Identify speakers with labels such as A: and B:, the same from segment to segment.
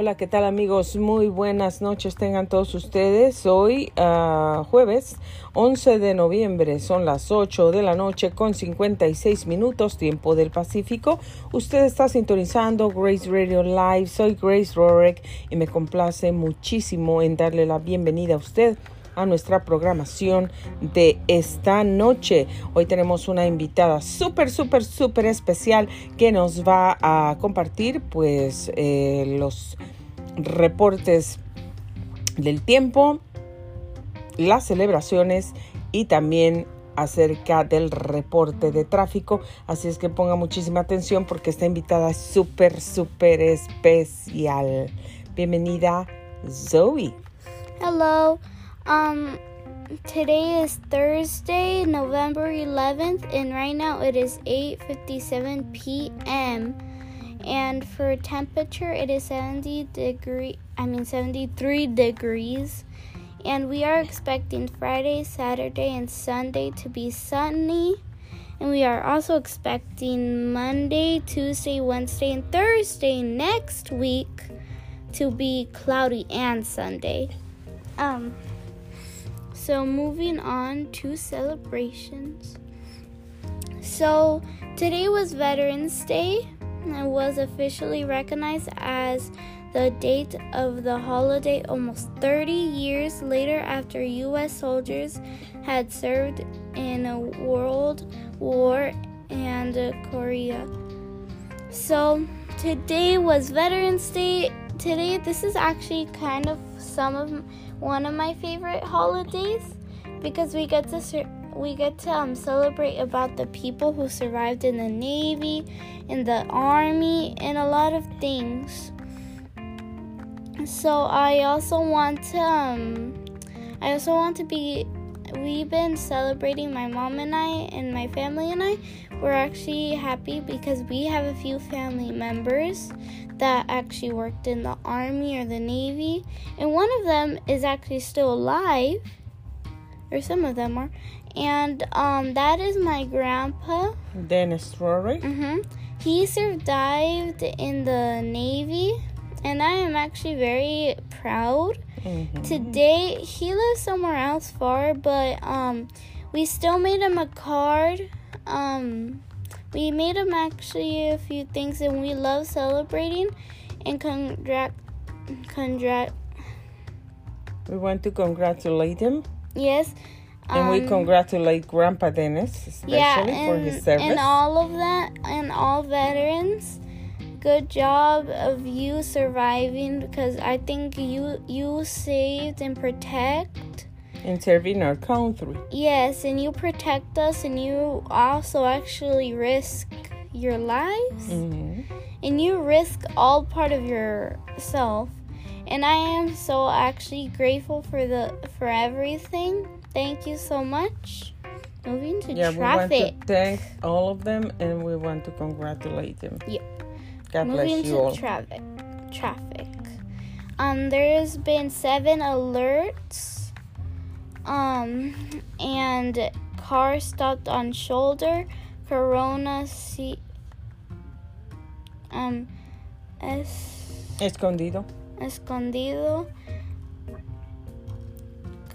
A: Hola, ¿qué tal amigos? Muy buenas noches tengan todos ustedes. Hoy uh, jueves 11 de noviembre, son las 8 de la noche con 56 minutos tiempo del Pacífico. Usted está sintonizando Grace Radio Live. Soy Grace Rorek y me complace muchísimo en darle la bienvenida a usted a nuestra programación de esta noche. Hoy tenemos una invitada súper, súper, súper especial que nos va a compartir pues eh, los reportes del tiempo, las celebraciones y también acerca del reporte de tráfico. Así es que ponga muchísima atención porque esta invitada es súper, súper especial. Bienvenida, Zoe.
B: Hello. Um, today is Thursday, November 11th, and right now it is 8:57 p.m. And for temperature, it is 70 degree. I mean 73 degrees. And we are expecting Friday, Saturday, and Sunday to be sunny. And we are also expecting Monday, Tuesday, Wednesday, and Thursday next week to be cloudy and Sunday. Um, so, moving on to celebrations. So, today was Veterans Day and was officially recognized as the date of the holiday almost 30 years later after U.S. soldiers had served in a World War and Korea. So, today was Veterans Day. Today, this is actually kind of some of one of my favorite holidays because we get to we get to um, celebrate about the people who survived in the navy, in the army, and a lot of things. So I also want to um, I also want to be we've been celebrating my mom and I and my family and I. We're actually happy because we have a few family members that actually worked in the army or the navy, and one of them is actually still alive, or some of them are. And um, that is my grandpa,
A: Dennis Rory.
B: Mm-hmm. He survived in the navy, and I am actually very proud.
A: Mm-hmm.
B: Today he lives somewhere else far, but um, we still made him a card. Um, we made him actually a few things, and we love celebrating and congrat, congrat.
A: We want to congratulate him.
B: Yes.
A: And we
B: um,
A: congratulate Grandpa Dennis, especially
B: yeah,
A: for his service.
B: and all of that, and all veterans. Good job of you surviving because I think you you saved and protect.
A: In serving our country.
B: Yes, and you protect us, and you also actually risk your lives,
A: Mhm.
B: and you risk all part of yourself. And I am so actually grateful for the for everything. Thank you so much. Moving to
A: Yeah,
B: traffic.
A: we want to thank all of them and we want to congratulate them.
B: Yep.
A: God bless
B: Moving
A: you
B: to
A: all.
B: traffic. Traffic. Um, there's been seven alerts. Um, and car stopped on shoulder. Corona C. Um, es
A: Escondido.
B: escondido.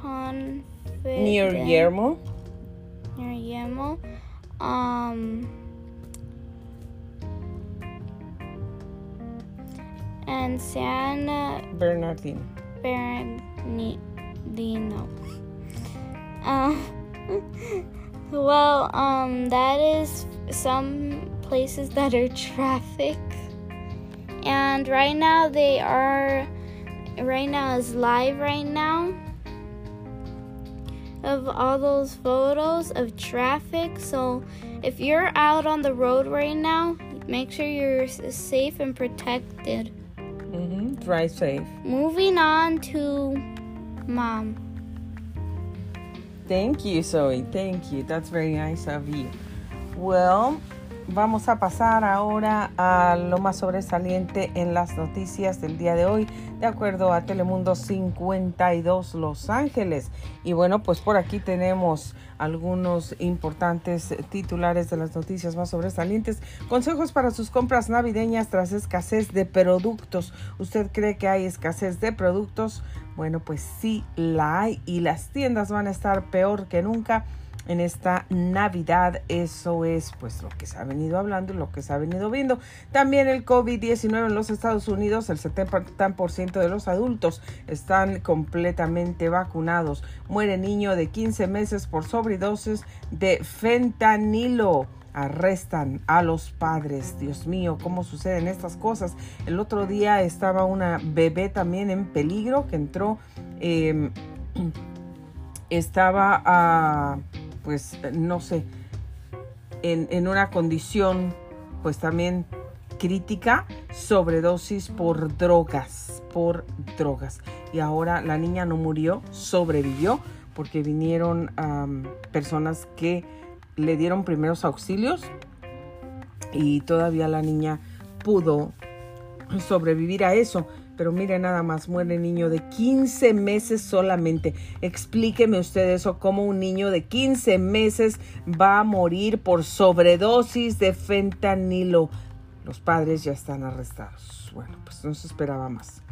B: Confident.
A: Near Yermo.
B: Near Yemo. Um. And Santa
A: Bernardino.
B: Bernardino. Um, well, um, that is some places that are traffic. And right now they are, right now is live right now of all those photos of traffic. So if you're out on the road right now, make sure you're safe and protected.
A: hmm Drive safe.
B: Moving on to mom.
A: Thank you, Zoe. Thank you. That's very nice of you. Well, vamos a pasar ahora a lo más sobresaliente en las noticias del día de hoy, de acuerdo a Telemundo 52 Los Ángeles. Y bueno, pues por aquí tenemos algunos importantes titulares de las noticias más sobresalientes. Consejos para sus compras navideñas tras escasez de productos. ¿Usted cree que hay escasez de productos? Bueno, pues sí la hay y las tiendas van a estar peor que nunca en esta Navidad. Eso es pues lo que se ha venido hablando y lo que se ha venido viendo. También el COVID-19 en los Estados Unidos, el 70% de los adultos están completamente vacunados. Muere niño de 15 meses por sobredosis de fentanilo arrestan a los padres. Dios mío, ¿cómo suceden estas cosas? El otro día estaba una bebé también en peligro que entró, em, estaba a pues no sé, en, una condición pues también crítica, sobredosis por drogas, por drogas. Y ahora la niña no murió, sobrevivió porque vinieron personas que le dieron primeros auxilios y todavía la niña pudo sobrevivir a eso. Pero mire nada más, muere niño de 15 meses solamente. Explíqueme usted eso, cómo un niño de 15 meses va a morir por sobredosis de fentanilo. Los padres ya están arrestados. Bueno, pues no se esperaba más.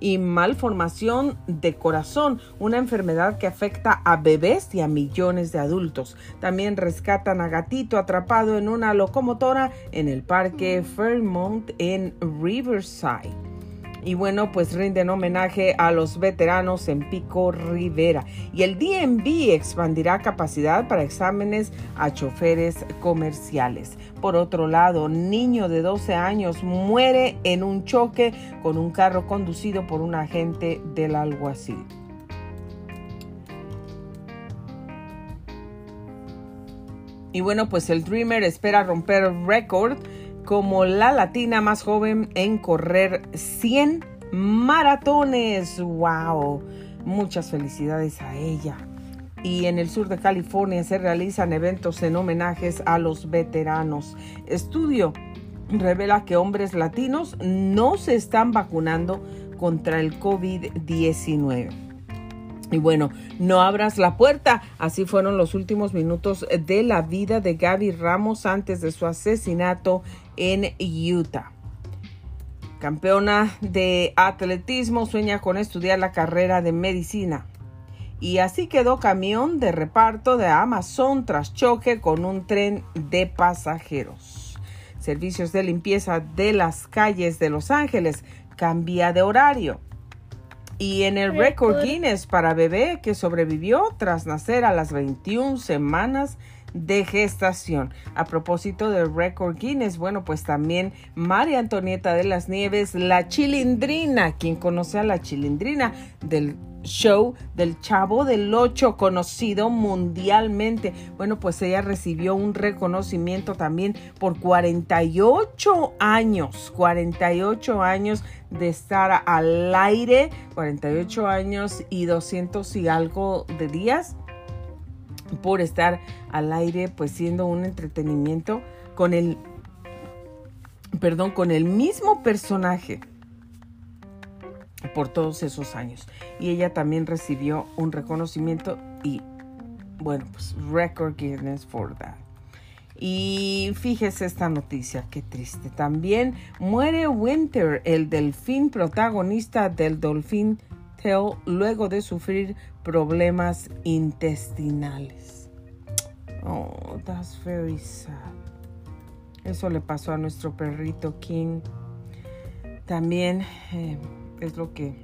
A: Y malformación de corazón, una enfermedad que afecta a bebés y a millones de adultos. También rescatan a gatito atrapado en una locomotora en el parque Fairmont en Riverside. Y bueno, pues rinden homenaje a los veteranos en Pico Rivera. Y el DMV expandirá capacidad para exámenes a choferes comerciales. Por otro lado, niño de 12 años muere en un choque con un carro conducido por un agente del alguacil. Y bueno, pues el Dreamer espera romper récord como la latina más joven en correr 100 maratones. ¡Wow! Muchas felicidades a ella. Y en el sur de California se realizan eventos en homenajes a los veteranos. Estudio revela que hombres latinos no se están vacunando contra el COVID-19. Y bueno, no abras la puerta. Así fueron los últimos minutos de la vida de Gaby Ramos antes de su asesinato en Utah. Campeona de atletismo sueña con estudiar la carrera de medicina. Y así quedó camión de reparto de Amazon tras choque con un tren de pasajeros. Servicios de limpieza de las calles de Los Ángeles cambia de horario. Y en el récord Guinness para bebé que sobrevivió tras nacer a las 21 semanas de gestación. A propósito del récord Guinness, bueno, pues también María Antonieta de las Nieves, la chilindrina, quien conoce a la chilindrina del show del Chavo del Ocho, conocido mundialmente. Bueno, pues ella recibió un reconocimiento también por 48 años, 48 años de estar al aire, 48 años y 200 y algo de días por estar al aire, pues siendo un entretenimiento con el, perdón, con el mismo personaje por todos esos años. Y ella también recibió un reconocimiento y, bueno, pues record Guinness for that. Y fíjese esta noticia, qué triste. También muere Winter, el delfín protagonista del Dolphin Tale, luego de sufrir problemas intestinales. Oh, that's very sad. Eso le pasó a nuestro perrito King. También eh, es lo que,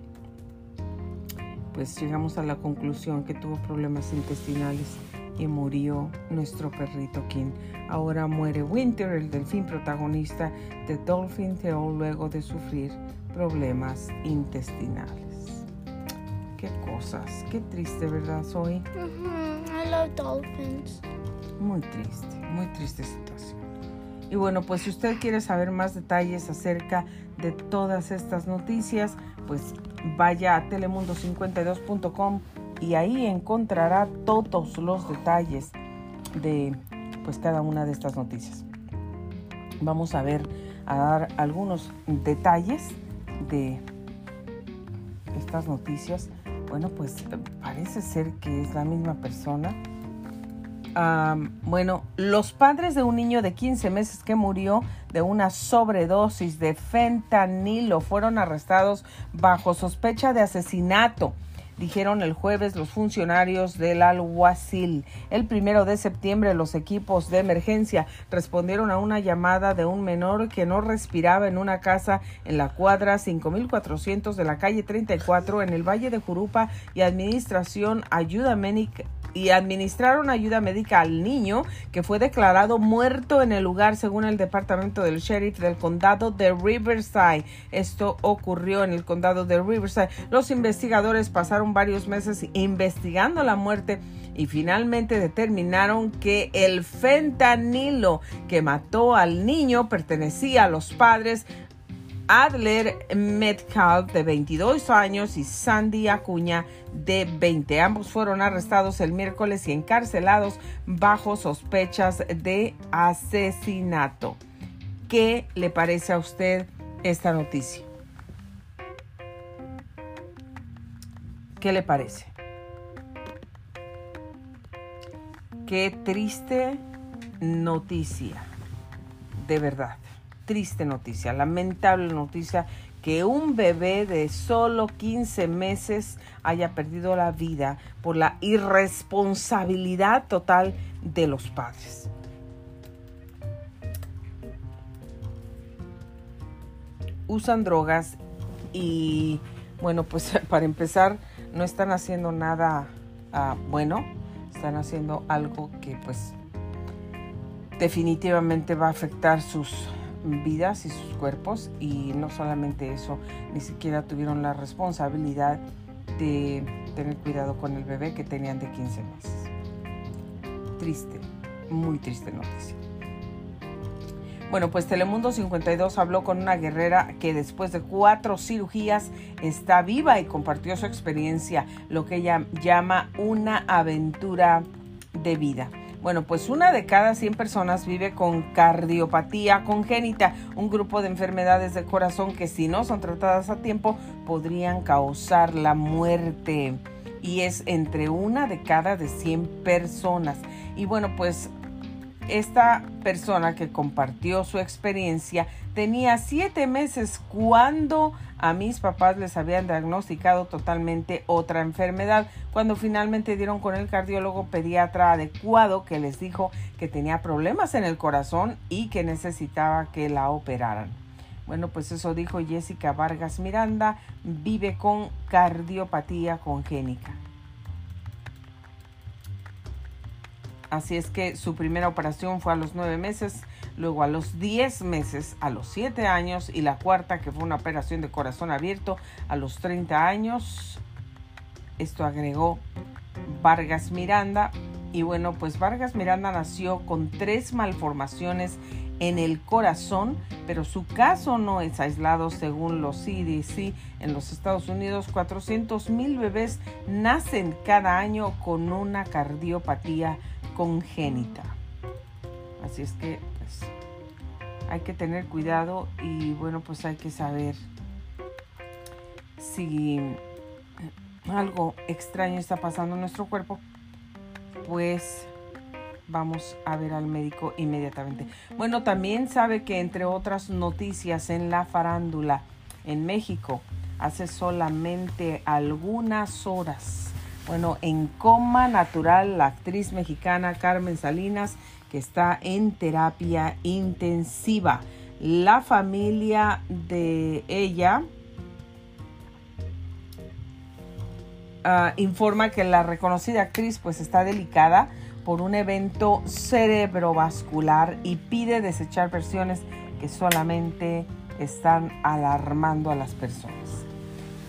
A: pues llegamos a la conclusión que tuvo problemas intestinales y murió nuestro perrito King. Ahora muere Winter, el delfín protagonista de Dolphin Tale, luego de sufrir problemas intestinales. Qué cosas, qué triste, ¿verdad, Zoe?
B: I love dolphins.
A: Muy triste, muy triste situación. Y bueno, pues si usted quiere saber más detalles acerca de todas estas noticias, pues vaya a telemundo52.com y ahí encontrará todos los detalles de pues cada una de estas noticias. Vamos a ver, a dar algunos detalles de estas noticias. Bueno, pues parece ser que es la misma persona. bueno, los padres de un niño de 15 meses que murió de una sobredosis de fentanilo fueron arrestados bajo sospecha de asesinato dijeron el jueves los funcionarios del alguacil. El primero de septiembre los equipos de emergencia respondieron a una llamada de un menor que no respiraba en una casa en la cuadra 5400 de la calle 34 en el Valle de Jurupa y Administración Ayuda Médica y administraron ayuda médica al niño que fue declarado muerto en el lugar según el departamento del sheriff del condado de Riverside. Esto ocurrió en el condado de Riverside. Los investigadores pasaron varios meses investigando la muerte y finalmente determinaron que el fentanilo que mató al niño pertenecía a los padres Adler Metcalf, de 22 años, y Sandy Acuña, de 20. Ambos fueron arrestados el miércoles y encarcelados bajo sospechas de asesinato. ¿Qué le parece a usted esta noticia? ¿Qué le parece? Qué triste noticia, de verdad triste noticia, lamentable noticia que un bebé de solo 15 meses haya perdido la vida por la irresponsabilidad total de los padres. Usan drogas y bueno, pues para empezar no están haciendo nada ah, bueno, están haciendo algo que pues definitivamente va a afectar sus vidas y sus cuerpos y no solamente eso, ni siquiera tuvieron la responsabilidad de tener cuidado con el bebé que tenían de 15 meses. Triste, muy triste noticia. Bueno, pues Telemundo 52 habló con una guerrera que después de cuatro cirugías está viva y compartió su experiencia, lo que ella llama una aventura de vida. Bueno, pues una de cada 100 personas vive con cardiopatía congénita, un grupo de enfermedades de corazón que si no son tratadas a tiempo podrían causar la muerte. Y es entre una de cada de 100 personas. Y bueno, pues esta persona que compartió su experiencia tenía siete meses cuando a mis papás les habían diagnosticado totalmente otra enfermedad, cuando finalmente dieron con el cardiólogo pediatra adecuado que les dijo que tenía problemas en el corazón y que necesitaba que la operaran. Bueno, pues eso dijo Jessica Vargas Miranda, vive con cardiopatía congénica. Así es que su primera operación fue a los nueve meses, luego a los diez meses, a los siete años y la cuarta que fue una operación de corazón abierto a los 30 años. Esto agregó Vargas Miranda. Y bueno, pues Vargas Miranda nació con tres malformaciones en el corazón, pero su caso no es aislado según los CDC. En los Estados Unidos, 400 mil bebés nacen cada año con una cardiopatía congénita. Así es que pues, hay que tener cuidado y bueno, pues hay que saber si algo extraño está pasando en nuestro cuerpo, pues vamos a ver al médico inmediatamente. Bueno, también sabe que entre otras noticias en la farándula en México, hace solamente algunas horas bueno, en coma natural la actriz mexicana Carmen Salinas, que está en terapia intensiva. La familia de ella ah, informa que la reconocida actriz pues está delicada por un evento cerebrovascular y pide desechar versiones que solamente están alarmando a las personas.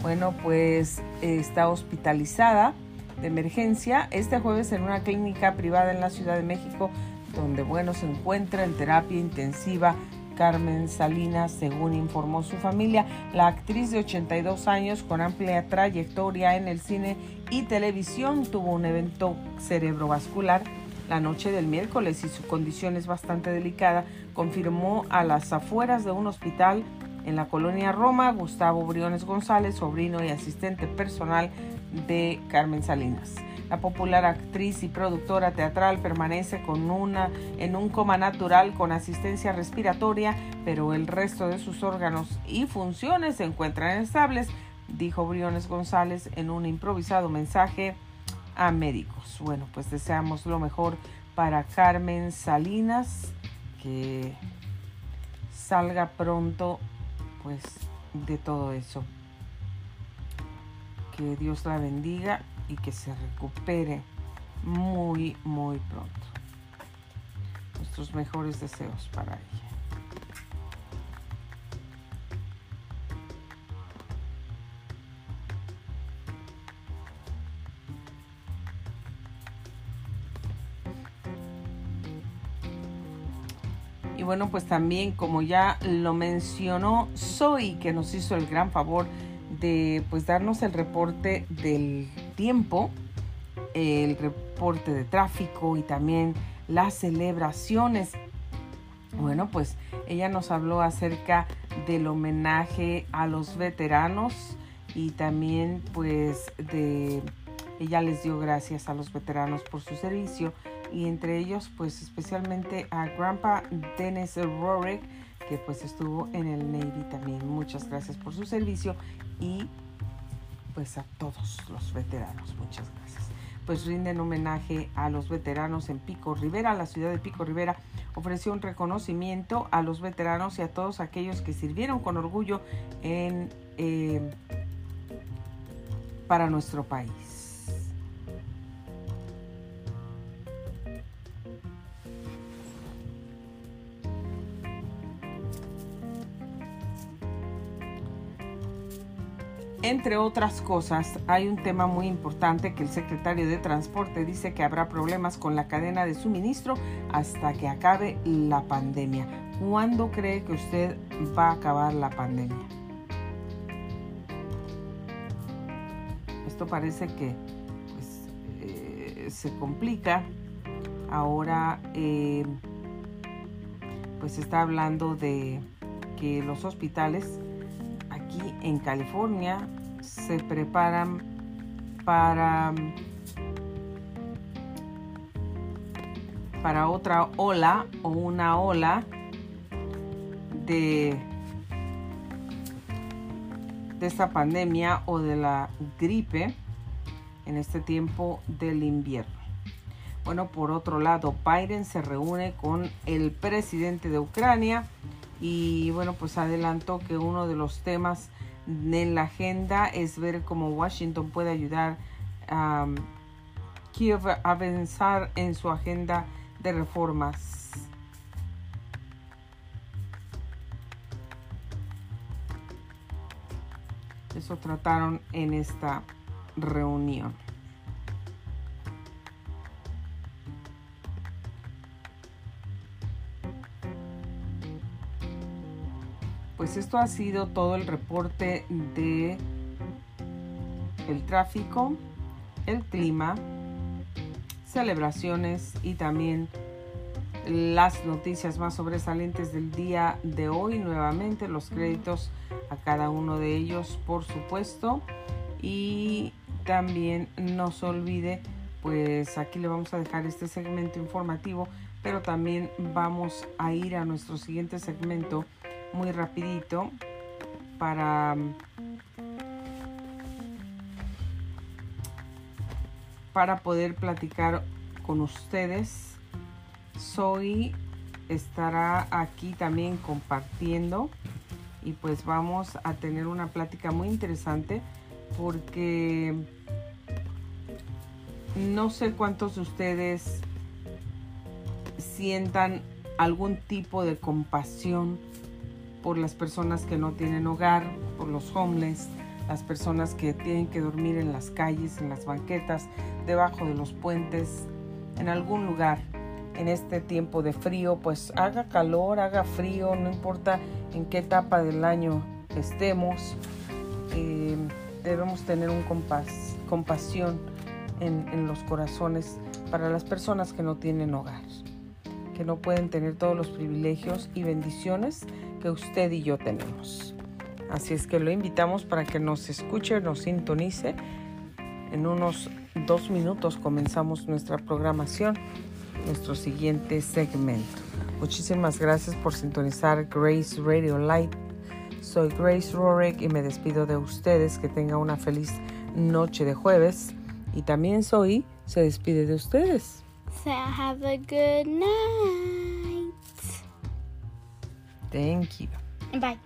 A: Bueno, pues está hospitalizada de emergencia este jueves en una clínica privada en la Ciudad de México, donde bueno se encuentra en terapia intensiva Carmen Salinas, según informó su familia. La actriz de 82 años con amplia trayectoria en el cine y televisión tuvo un evento cerebrovascular la noche del miércoles y su condición es bastante delicada, confirmó a las afueras de un hospital en la colonia Roma Gustavo Briones González, sobrino y asistente personal de Carmen Salinas. La popular actriz y productora teatral permanece con una, en un coma natural con asistencia respiratoria, pero el resto de sus órganos y funciones se encuentran estables, dijo Briones González en un improvisado mensaje a médicos. Bueno, pues deseamos lo mejor para Carmen Salinas, que salga pronto pues de todo eso. Que Dios la bendiga y que se recupere muy, muy pronto. Nuestros mejores deseos para ella. Y bueno, pues también como ya lo mencionó Zoe, que nos hizo el gran favor de pues darnos el reporte del tiempo, el reporte de tráfico y también las celebraciones. Bueno, pues ella nos habló acerca del homenaje a los veteranos y también pues de ella les dio gracias a los veteranos por su servicio y entre ellos pues especialmente a Grandpa Dennis Rorick que pues estuvo en el Navy también. Muchas gracias por su servicio y pues a todos los veteranos. Muchas gracias. Pues rinden homenaje a los veteranos en Pico Rivera. La ciudad de Pico Rivera ofreció un reconocimiento a los veteranos y a todos aquellos que sirvieron con orgullo en, eh, para nuestro país. Entre otras cosas, hay un tema muy importante que el secretario de Transporte dice que habrá problemas con la cadena de suministro hasta que acabe la pandemia. ¿Cuándo cree que usted va a acabar la pandemia? Esto parece que pues, eh, se complica. Ahora eh, pues está hablando de que los hospitales aquí en California se preparan para para otra ola o una ola de de esta pandemia o de la gripe en este tiempo del invierno. Bueno, por otro lado, Biden se reúne con el presidente de Ucrania y bueno, pues adelantó que uno de los temas en la agenda es ver cómo Washington puede ayudar a Kiev a avanzar en su agenda de reformas. Eso trataron en esta reunión. Pues esto ha sido todo el reporte de el tráfico, el clima, celebraciones y también las noticias más sobresalientes del día de hoy. Nuevamente los créditos a cada uno de ellos, por supuesto. Y también no se olvide, pues aquí le vamos a dejar este segmento informativo, pero también vamos a ir a nuestro siguiente segmento muy rapidito para para poder platicar con ustedes. Soy estará aquí también compartiendo y pues vamos a tener una plática muy interesante porque no sé cuántos de ustedes sientan algún tipo de compasión por las personas que no tienen hogar, por los homeless, las personas que tienen que dormir en las calles, en las banquetas, debajo de los puentes, en algún lugar. En este tiempo de frío, pues haga calor, haga frío, no importa en qué etapa del año estemos, eh, debemos tener un compasión en, en los corazones para las personas que no tienen hogar, que no pueden tener todos los privilegios y bendiciones que usted y yo tenemos. Así es que lo invitamos para que nos escuche, nos sintonice. En unos dos minutos comenzamos nuestra programación, nuestro siguiente segmento. Muchísimas gracias por sintonizar Grace Radio Light. Soy Grace Rorick y me despido de ustedes. Que tenga una feliz noche de jueves. Y también soy se despide de ustedes.
B: So have a good night.
A: Thank you.
B: Bye.